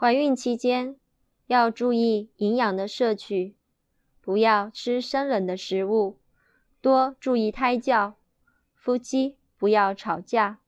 怀孕期间要注意营养的摄取不要吃生冷的食物多注意胎教。夫妻不要吵架。